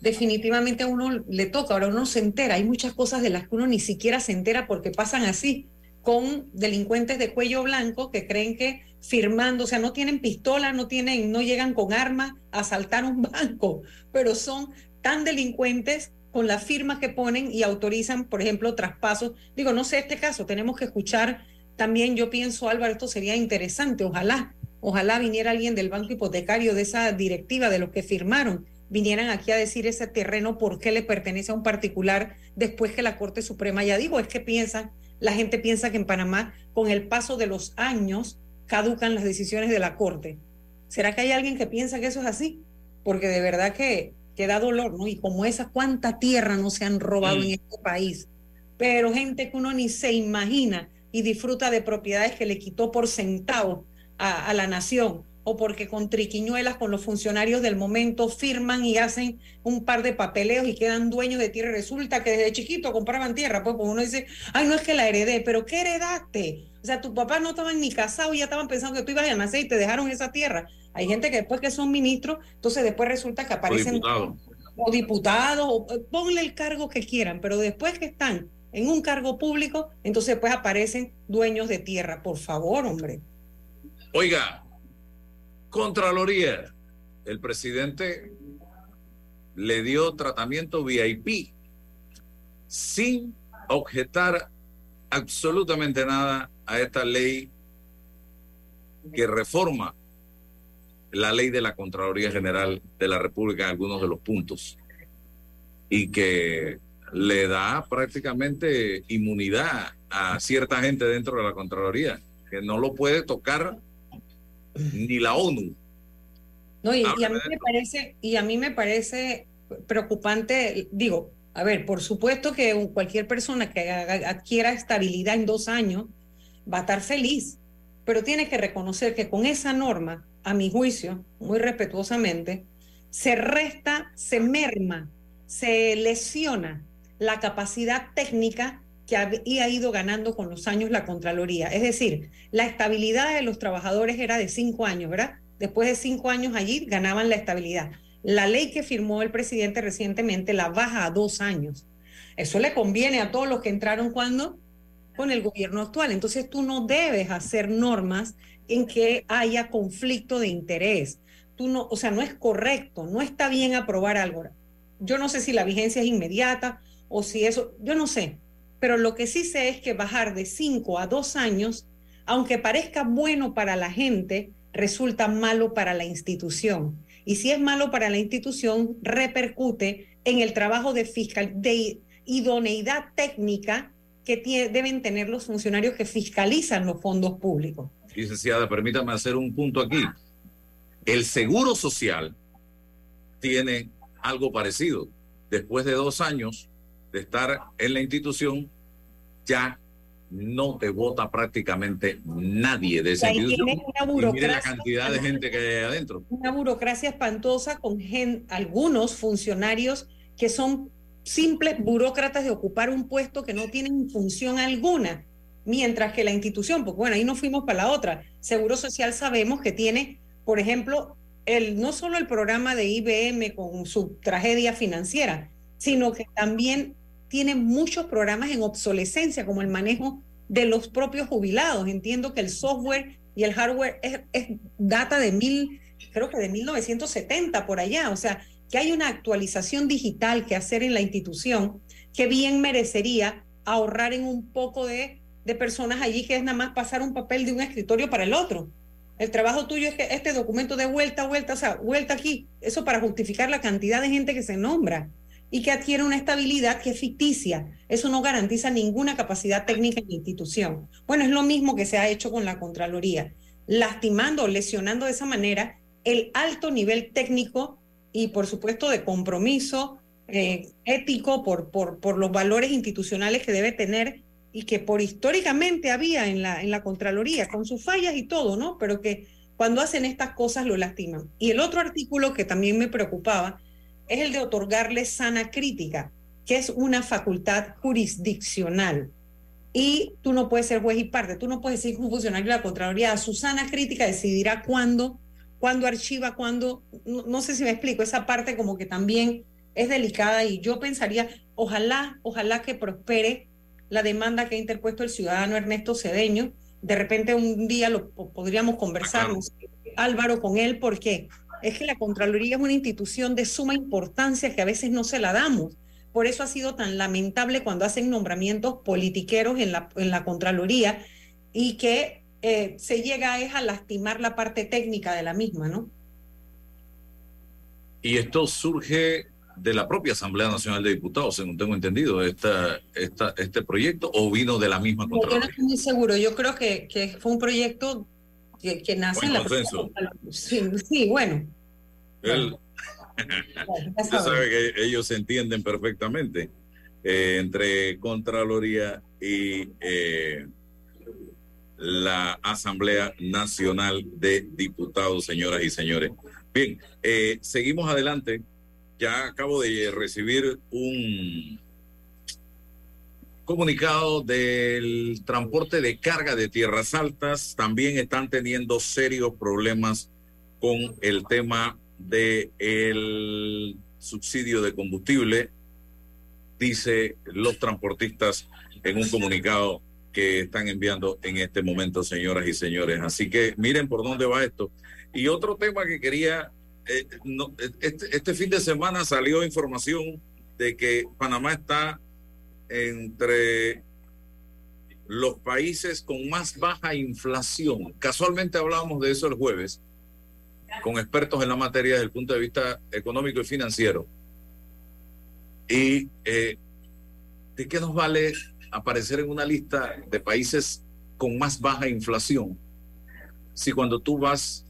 definitivamente a uno le toca, ahora uno se entera, hay muchas cosas de las que uno ni siquiera se entera porque pasan así, con delincuentes de cuello blanco que creen que firmando, o sea, no tienen pistola, no tienen, no llegan con armas a asaltar un <laughs> banco, pero son tan delincuentes con la firma que ponen y autorizan, por ejemplo, traspasos. Digo, no sé este caso, tenemos que escuchar también, yo pienso, Álvaro, esto sería interesante, ojalá, ojalá viniera alguien del banco hipotecario, de esa directiva, de los que firmaron, vinieran aquí a decir ese terreno por qué le pertenece a un particular después que la Corte Suprema ya digo, es que piensan, la gente piensa que en Panamá, con el paso de los años, caducan las decisiones de la Corte. ¿Será que hay alguien que piensa que eso es así? Porque de verdad que, que da dolor, ¿no? Y como esa, ¿cuánta tierra no se han robado Mm. en este país? Pero gente que uno ni se imagina y disfruta de propiedades que le quitó por centavo a, a la nación o porque con triquiñuelas con los funcionarios del momento firman y hacen un par de papeleos y quedan dueños de tierra. Resulta que desde chiquito compraban tierra, pues porque uno dice, ay, no es que la heredé, pero ¿qué heredaste? O sea, tus papás no estaban ni casados y ya estaban pensando que tú ibas a nacer y te dejaron esa tierra. Hay gente que después que son ministros, entonces después resulta que aparecen diputado. o diputados, o eh, ponle el cargo que quieran, pero después que están en un cargo público, entonces después aparecen dueños de tierra. Por favor, hombre. Oiga, Contraloría, el presidente le dio tratamiento VIP sin objetar absolutamente nada a esta ley que reforma la ley de la Contraloría General de la República en algunos de los puntos y que le da prácticamente inmunidad a cierta gente dentro de la Contraloría, que no lo puede tocar ni la ONU. No, y, y a mí me parece, y a mí me parece preocupante, digo, a ver, por supuesto que cualquier persona que adquiera estabilidad en dos años va a estar feliz, pero tiene que reconocer que con esa norma, a mi juicio, muy respetuosamente, se resta, se merma, se lesiona la capacidad técnica que había ido ganando con los años la Contraloría. Es decir, la estabilidad de los trabajadores era de cinco años, ¿verdad? Después de cinco años allí ganaban la estabilidad. La ley que firmó el presidente recientemente la baja a dos años. Eso le conviene a todos los que entraron cuando con el gobierno actual. Entonces tú no debes hacer normas en que haya conflicto de interés. Tú no, o sea, no es correcto, no está bien aprobar algo. Yo no sé si la vigencia es inmediata o si eso, yo no sé, pero lo que sí sé es que bajar de cinco a dos años, aunque parezca bueno para la gente, resulta malo para la institución y si es malo para la institución, repercute en el trabajo de fiscal, de idoneidad técnica que deben tener los funcionarios que fiscalizan los fondos públicos. Licenciada, permítame hacer un punto aquí. El seguro social tiene algo parecido. Después de dos años de estar en la institución, ya no te vota prácticamente nadie de institución. Y mire la cantidad de gente que hay adentro. Una burocracia espantosa con algunos funcionarios que son simples burócratas de ocupar un puesto que no tienen función alguna, mientras que la institución, pues bueno, ahí nos fuimos para la otra. Seguro Social sabemos que tiene, por ejemplo, el, no solo el programa de IBM con su tragedia financiera, sino que también tiene muchos programas en obsolescencia, como el manejo de los propios jubilados. Entiendo que el software y el hardware es, data de mil, creo que de 1970 por allá. O sea, que hay una actualización digital que hacer en la institución que bien merecería ahorrar en un poco de, de personas allí que es nada más pasar un papel de un escritorio para el otro. El trabajo tuyo es que este documento de vuelta, vuelta, o sea, vuelta aquí, eso para justificar la cantidad de gente que se nombra y que adquiere una estabilidad que es ficticia. Eso no garantiza ninguna capacidad técnica en la institución. Bueno, es lo mismo que se ha hecho con la Contraloría, lastimando, lesionando de esa manera el alto nivel técnico y, por supuesto, de compromiso eh, ético por, por, por los valores institucionales que debe tener y que por históricamente había en la, en la Contraloría, con sus fallas y todo, ¿no? Pero que cuando hacen estas cosas lo lastiman. Y el otro artículo que también me preocupaba es el de otorgarle sana crítica, que es una facultad jurisdiccional. Y tú no puedes ser juez y parte, tú no puedes decir que un funcionario de la Contraloría a su sana crítica decidirá cuándo, cuándo archiva, cuándo, no, sé si me explico, esa parte como que también es delicada y yo pensaría, ojalá, ojalá que prospere la demanda que ha interpuesto el ciudadano Ernesto Cedeño. De repente un día lo podríamos conversar, Álvaro, con él, porque es que la Contraloría es una institución de suma importancia que a veces no se la damos. Por eso ha sido tan lamentable cuando hacen nombramientos politiqueros en la, en la Contraloría y que eh, se llega a, a lastimar la parte técnica de la misma, ¿no? Y esto surge de la propia Asamblea Nacional de Diputados, según tengo entendido, esta, esta, este proyecto, o vino de la misma Contraloría? Yo no estoy muy seguro, yo creo que, que fue un proyecto que, nace en la sí, sí, bueno. <laughs> Usted sabe que ellos se entienden perfectamente eh, entre Contraloría y eh, la Asamblea Nacional de Diputados, señoras y señores. Bien, eh, seguimos adelante. Ya acabo de recibir un comunicado del transporte de carga de tierras altas. También están teniendo serios problemas con el tema del el subsidio de combustible, dice los transportistas en un comunicado que están enviando en este momento, señoras y señores. Así que miren por dónde va esto. Y otro tema que quería, eh, este, este fin de semana salió información de que Panamá está entre los países con más baja inflación. Casualmente hablábamos de eso el jueves. con expertos en la materia desde el punto de vista económico y financiero. ¿Y eh, de qué nos vale aparecer en una lista de países con más baja inflación si cuando tú vas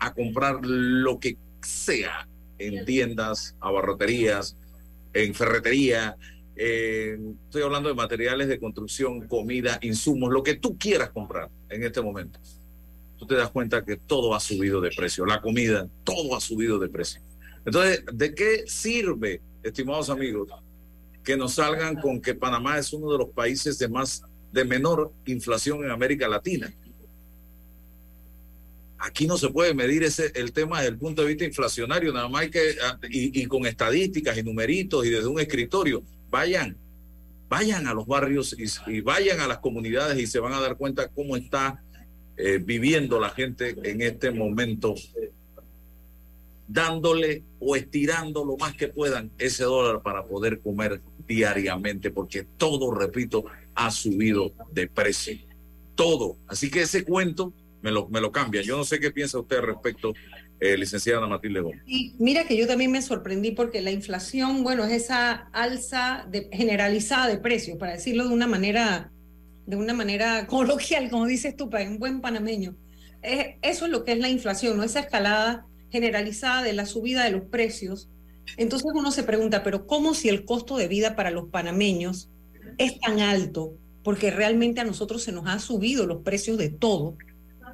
a comprar lo que sea en tiendas, abarroterías, en ferretería, estoy hablando de materiales de construcción, comida, insumos, lo que tú quieras comprar en este momento. Tú te das cuenta que todo ha subido de precio, la comida, todo ha subido de precio. Entonces, ¿de qué sirve, estimados amigos, que nos salgan con que Panamá es uno de los países de más de menor inflación en América Latina? Aquí no se puede medir ese el tema desde el punto de vista inflacionario, nada más que ah, y, y con estadísticas y numeritos y desde un escritorio vayan, vayan a los barrios y, vayan a las comunidades y se van a dar cuenta cómo está eh, viviendo la gente en este momento, dándole o estirando lo más que puedan ese dólar para poder comer diariamente, porque todo, repito, ha subido de precio. Todo. Así que ese cuento me lo, me lo cambia. Yo no sé qué piensa usted respecto eh, licenciada Matilde Gómez. Y mira que yo también me sorprendí porque la inflación, bueno, es esa alza de, generalizada de precios, para decirlo de una manera, de una manera <laughs> coloquial, como dices tú, un buen panameño. eso es lo que es la inflación, ¿no? Esa escalada generalizada de la subida de los precios. Entonces uno se pregunta, pero ¿cómo si el costo de vida para los panameños es tan alto? Porque realmente a nosotros se nos han subido los precios de todo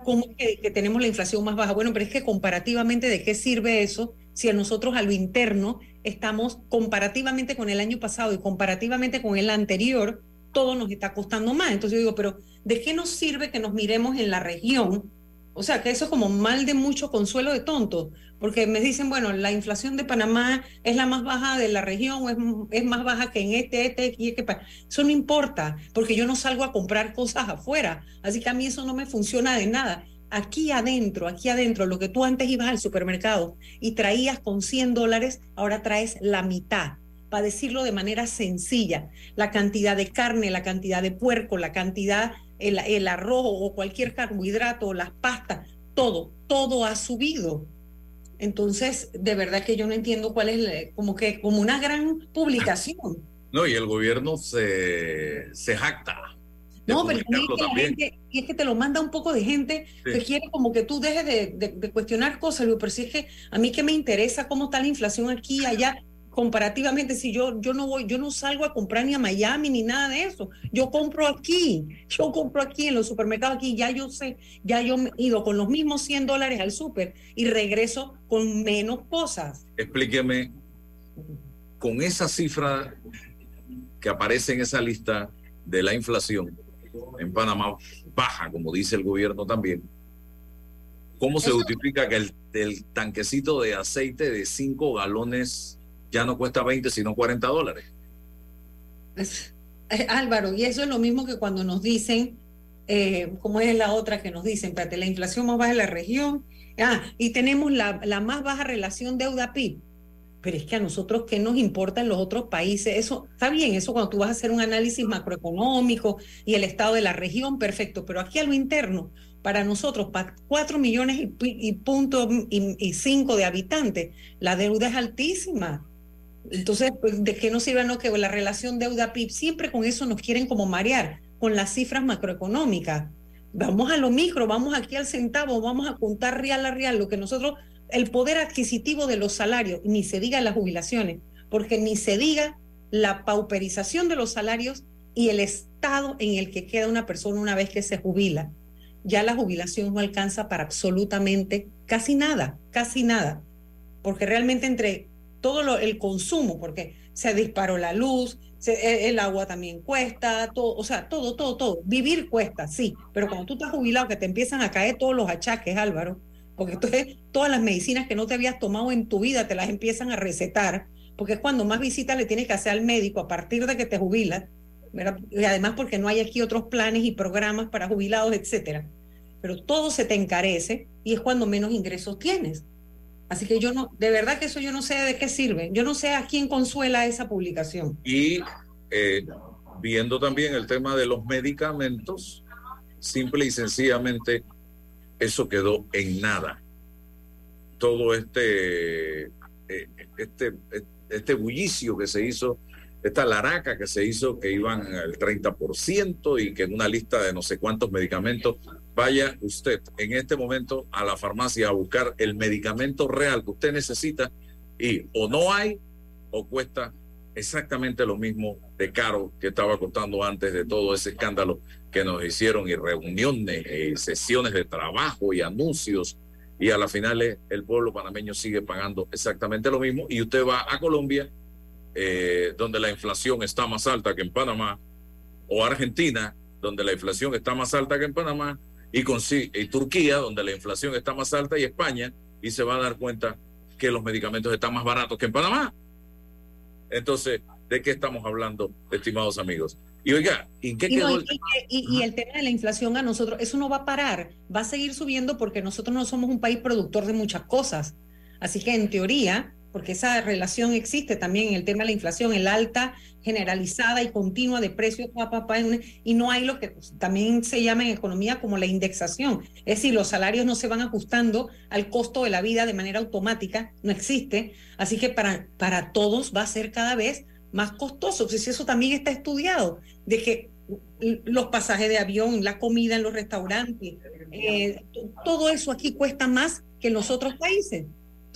¿cómo que, tenemos la inflación más baja? Bueno, pero es que comparativamente de qué sirve eso si a nosotros a lo interno estamos comparativamente con el año pasado y comparativamente con el anterior, todo nos está costando más. Entonces yo digo, pero ¿de qué nos sirve que nos miremos en la región? O sea, que eso es como mal de mucho consuelo de tonto, porque me dicen, bueno, la inflación de Panamá es la más baja de la región es, es más baja que en este, este y este. Eso no importa, porque yo no salgo a comprar cosas afuera, así que a mí eso no me funciona de nada. Aquí adentro, aquí adentro, lo que tú antes ibas al supermercado y traías con 100 dólares, ahora traes la mitad para decirlo de manera sencilla, la cantidad de carne, la cantidad de puerco, la cantidad el, arroz o cualquier carbohidrato, las pastas, todo, todo ha subido. Entonces, de verdad que yo no entiendo cuál es, como que, como una gran publicación. <laughs> No, y el gobierno se, se jacta. No, pero es que, y es que te lo manda un poco de gente que quiere como que tú dejes de, de, cuestionar cosas. Pero si es que a mí que me interesa cómo está la inflación aquí allá, comparativamente, si yo, yo no voy, yo no salgo a comprar ni a Miami ni nada de eso, yo compro aquí, yo compro aquí en los supermercados aquí, ya yo sé, ya yo he ido con los mismos 100 dólares al súper y regreso con menos cosas. Explíqueme, con esa cifra que aparece en esa lista de la inflación en Panamá, baja, como dice el gobierno también, ¿cómo se justifica que el, el tanquecito de aceite de 5 galones ya no cuesta 20, sino 40 dólares. Eh, Álvaro, y eso es lo mismo que cuando nos dicen, eh, como es la otra que nos dicen, espérate, la inflación más baja de la región, ah, y tenemos la, la más baja relación deuda-PIB. Pero es que a nosotros, ¿qué nos importa en los otros países? Eso está bien, eso cuando tú vas a hacer un análisis macroeconómico y el estado de la región, perfecto, pero aquí a lo interno, para nosotros, para cuatro millones y, y punto y cinco de habitantes, la deuda es altísima. Entonces, pues, ¿de qué nos sirve no que la relación deuda-PIB? Siempre con eso nos quieren como marear, con las cifras macroeconómicas. Vamos a lo micro, vamos aquí al centavo, vamos a contar real a real, lo que nosotros, el poder adquisitivo de los salarios, ni se diga las jubilaciones, porque ni se diga la pauperización de los salarios y el estado en el que queda una persona una vez que se jubila. Ya la jubilación no alcanza para absolutamente casi nada, casi nada, porque realmente entre todo el consumo, porque se disparó la luz, e, el agua también cuesta, todo, o sea, todo, todo, todo. Vivir cuesta, sí, pero cuando tú estás jubilado, que te empiezan a caer todos los achaques, Álvaro, porque entonces todas las medicinas que no te habías tomado en tu vida te las empiezan a recetar, porque es cuando más visitas le tienes que hacer al médico a partir de que te jubilas, y además porque no hay aquí otros planes y programas para jubilados, etcétera. Pero todo se te encarece y es cuando menos ingresos tienes. Así que yo no, de verdad que eso yo no sé de qué sirve. Yo no sé a quién consuela esa publicación. Y eh, viendo también el tema de los medicamentos, simple y sencillamente eso quedó en nada. todo este, eh, este, este bullicio que se hizo, esta laraca que se hizo, que iban al 30% y que en una lista de no sé cuántos medicamentos, vaya usted en este momento a la farmacia a buscar el medicamento real que usted necesita y o no hay o cuesta exactamente lo mismo de caro que estaba costando antes de todo ese escándalo que nos hicieron y reuniones y sesiones de trabajo y anuncios. Y a la final el pueblo panameño sigue pagando exactamente lo mismo y usted va a Colombia eh, donde la inflación está más alta que en Panamá o Argentina donde la inflación está más alta que en Panamá y, con, y Turquía donde la inflación está más alta y España y se va a dar cuenta que los medicamentos están más baratos que en Panamá. Entonces, ¿de qué estamos hablando, estimados amigos? Y oiga, ¿en qué quedó? Y, el... tema de la inflación a nosotros, eso no va a parar, va a seguir subiendo porque nosotros no somos un país productor de muchas cosas. Así que en teoría, porque esa relación existe también en el tema de la inflación, el alta generalizada y continua de precios papá, y no hay lo que también se llama en economía como la indexación. Es decir, los salarios no se van ajustando al costo de la vida de manera automática, no existe. Así que para, para todos va a ser cada vez más costoso. Si eso también está estudiado, de que los pasajes de avión, la comida en los restaurantes, eh, todo eso aquí cuesta más que en los otros países.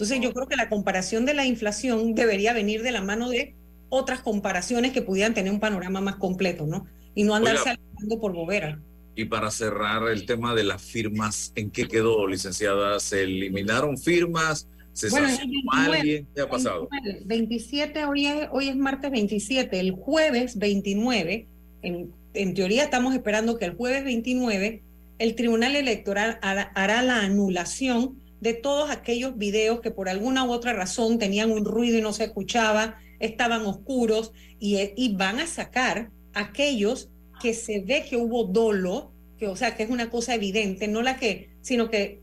Entonces yo creo que la comparación de la inflación debería venir de la mano de otras comparaciones que pudieran tener un panorama más completo, ¿no? Y no andarse alejando por bobera. Y para cerrar el tema de las firmas, ¿en qué quedó, licenciada? ¿Se eliminaron firmas? ¿Se bueno, alguien? ¿Qué ha pasado? 27, hoy es, hoy es martes 27, el jueves 29, en, en teoría estamos esperando que el jueves 29 el Tribunal Electoral hará la anulación de todos aquellos videos que por alguna u otra razón tenían un ruido y no se escuchaba, estaban oscuros y, y van a sacar aquellos que se ve que hubo dolo, que o sea, que es una cosa evidente, no la que, sino que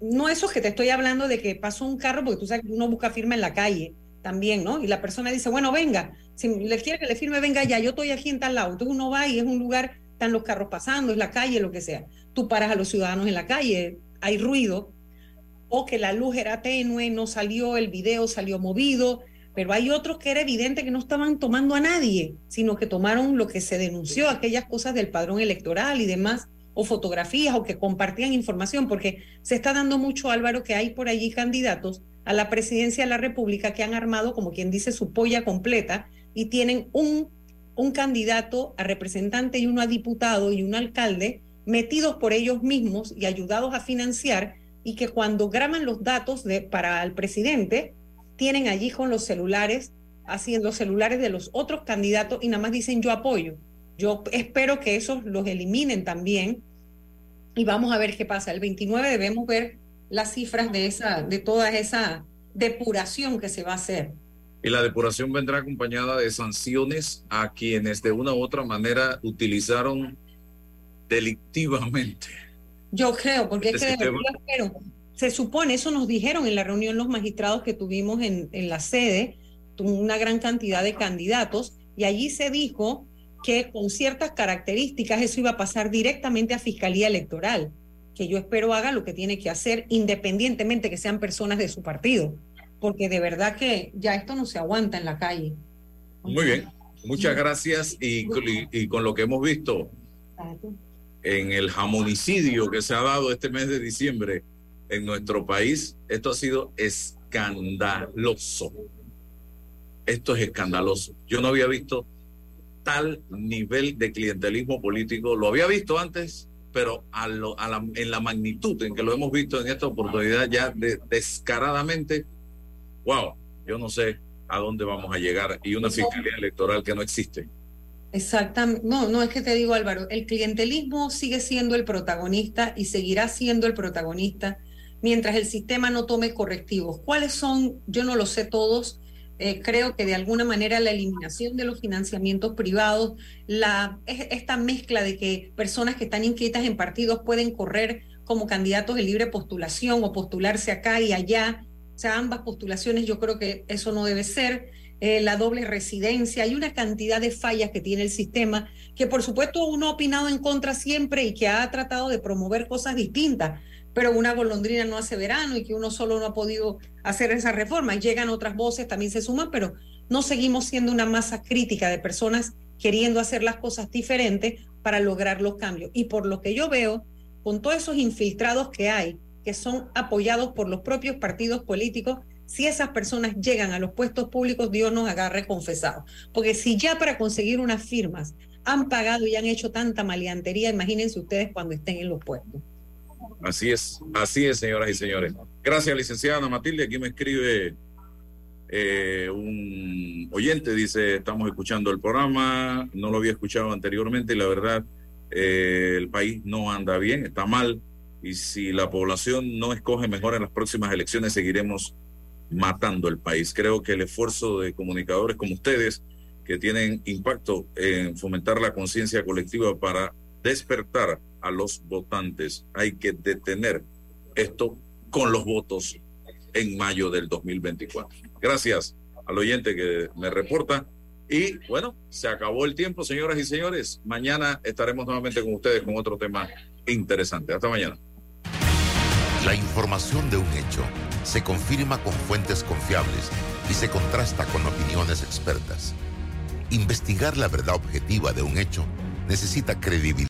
no eso que te estoy hablando de que pasó un carro, porque tú sabes que uno busca firma en la calle también, ¿no? Y la persona dice, bueno, venga, si le quiere que le firme, venga ya, yo estoy aquí en tal lado. Entonces uno va y es un lugar, están los carros pasando, es la calle, lo que sea. Tú paras a los ciudadanos en la calle, hay ruido, o que la luz era tenue, no salió, el video salió movido, pero hay otros que era evidente que no estaban tomando a nadie, sino que tomaron lo que se denunció, aquellas cosas del padrón electoral y demás, o fotografías, o que compartían información, porque se está dando mucho, Álvaro, que hay por allí candidatos a la presidencia de la República que han armado, como quien dice, su polla completa y tienen un, un candidato a representante y uno a diputado y un alcalde metidos por ellos mismos y ayudados a financiar y que cuando graban los datos de, para el presidente, tienen allí con los celulares, haciendo celulares de los otros candidatos y nada más dicen yo apoyo. Yo espero que esos los eliminen también y vamos a ver qué pasa. El 29 debemos ver las cifras de, esa, de toda esa depuración que se va a hacer. Y la depuración vendrá acompañada de sanciones a quienes de una u otra manera utilizaron delictivamente yo creo, porque es que se supone, eso nos dijeron en la reunión los magistrados que tuvimos en, en la sede, una gran cantidad de candidatos, y allí se dijo que con ciertas características eso iba a pasar directamente a Fiscalía Electoral, que yo espero haga lo que tiene que hacer independientemente que sean personas de su partido, porque de verdad que ya esto no se aguanta en la calle. Muy bien, muchas gracias y, y con lo que hemos visto en el jamonicidio que se ha dado este mes de diciembre en nuestro país, esto ha sido escandaloso. Esto es escandaloso. Yo no había visto tal nivel de clientelismo político. Lo había visto antes, pero a lo, a la, en la magnitud en que lo hemos visto en esta oportunidad ya descaradamente, wow, yo no sé a dónde vamos a llegar y una fiscalía electoral que no existe. Exactamente. No, no es que te digo, Álvaro, el clientelismo sigue siendo el protagonista y seguirá siendo el protagonista mientras el sistema no tome correctivos. ¿Cuáles son? Yo no lo sé todos. Eh, creo que de alguna manera la eliminación de los financiamientos privados, la, esta mezcla de que personas que están inquietas en partidos pueden correr como candidatos de libre postulación o postularse acá y allá, o sea, ambas postulaciones, yo creo que eso no debe ser eh, la doble residencia, hay una cantidad de fallas que tiene el sistema, que por supuesto uno ha opinado en contra siempre y que ha tratado de promover cosas distintas, pero una golondrina no hace verano y que uno solo no ha podido hacer esa reforma. Llegan otras voces, también se suman, pero no seguimos siendo una masa crítica de personas queriendo hacer las cosas diferentes para lograr los cambios. Y por lo que yo veo, con todos esos infiltrados que hay, que son apoyados por los propios partidos políticos, si esas personas llegan a los puestos públicos, Dios nos agarre confesados. Porque si ya para conseguir unas firmas han pagado y han hecho tanta maleantería, imagínense ustedes cuando estén en los puestos. Así es, así es, señoras y señores. Gracias, licenciada Matilde. Aquí me escribe eh, un oyente, dice, estamos escuchando el programa, no lo había escuchado anteriormente y la verdad, eh, el país no anda bien, está mal. Y si la población no escoge mejor en las próximas elecciones, seguiremos matando el país. Creo que el esfuerzo de comunicadores como ustedes, que tienen impacto en fomentar la conciencia colectiva para despertar a los votantes, hay que detener esto con los votos en mayo del 2024. Gracias al oyente que me reporta. Y bueno, se acabó el tiempo, señoras y señores. Mañana estaremos nuevamente con ustedes con otro tema interesante. Hasta mañana. La información de un hecho se confirma con fuentes confiables y se contrasta con opiniones expertas. Investigar la verdad objetiva de un hecho necesita credibilidad.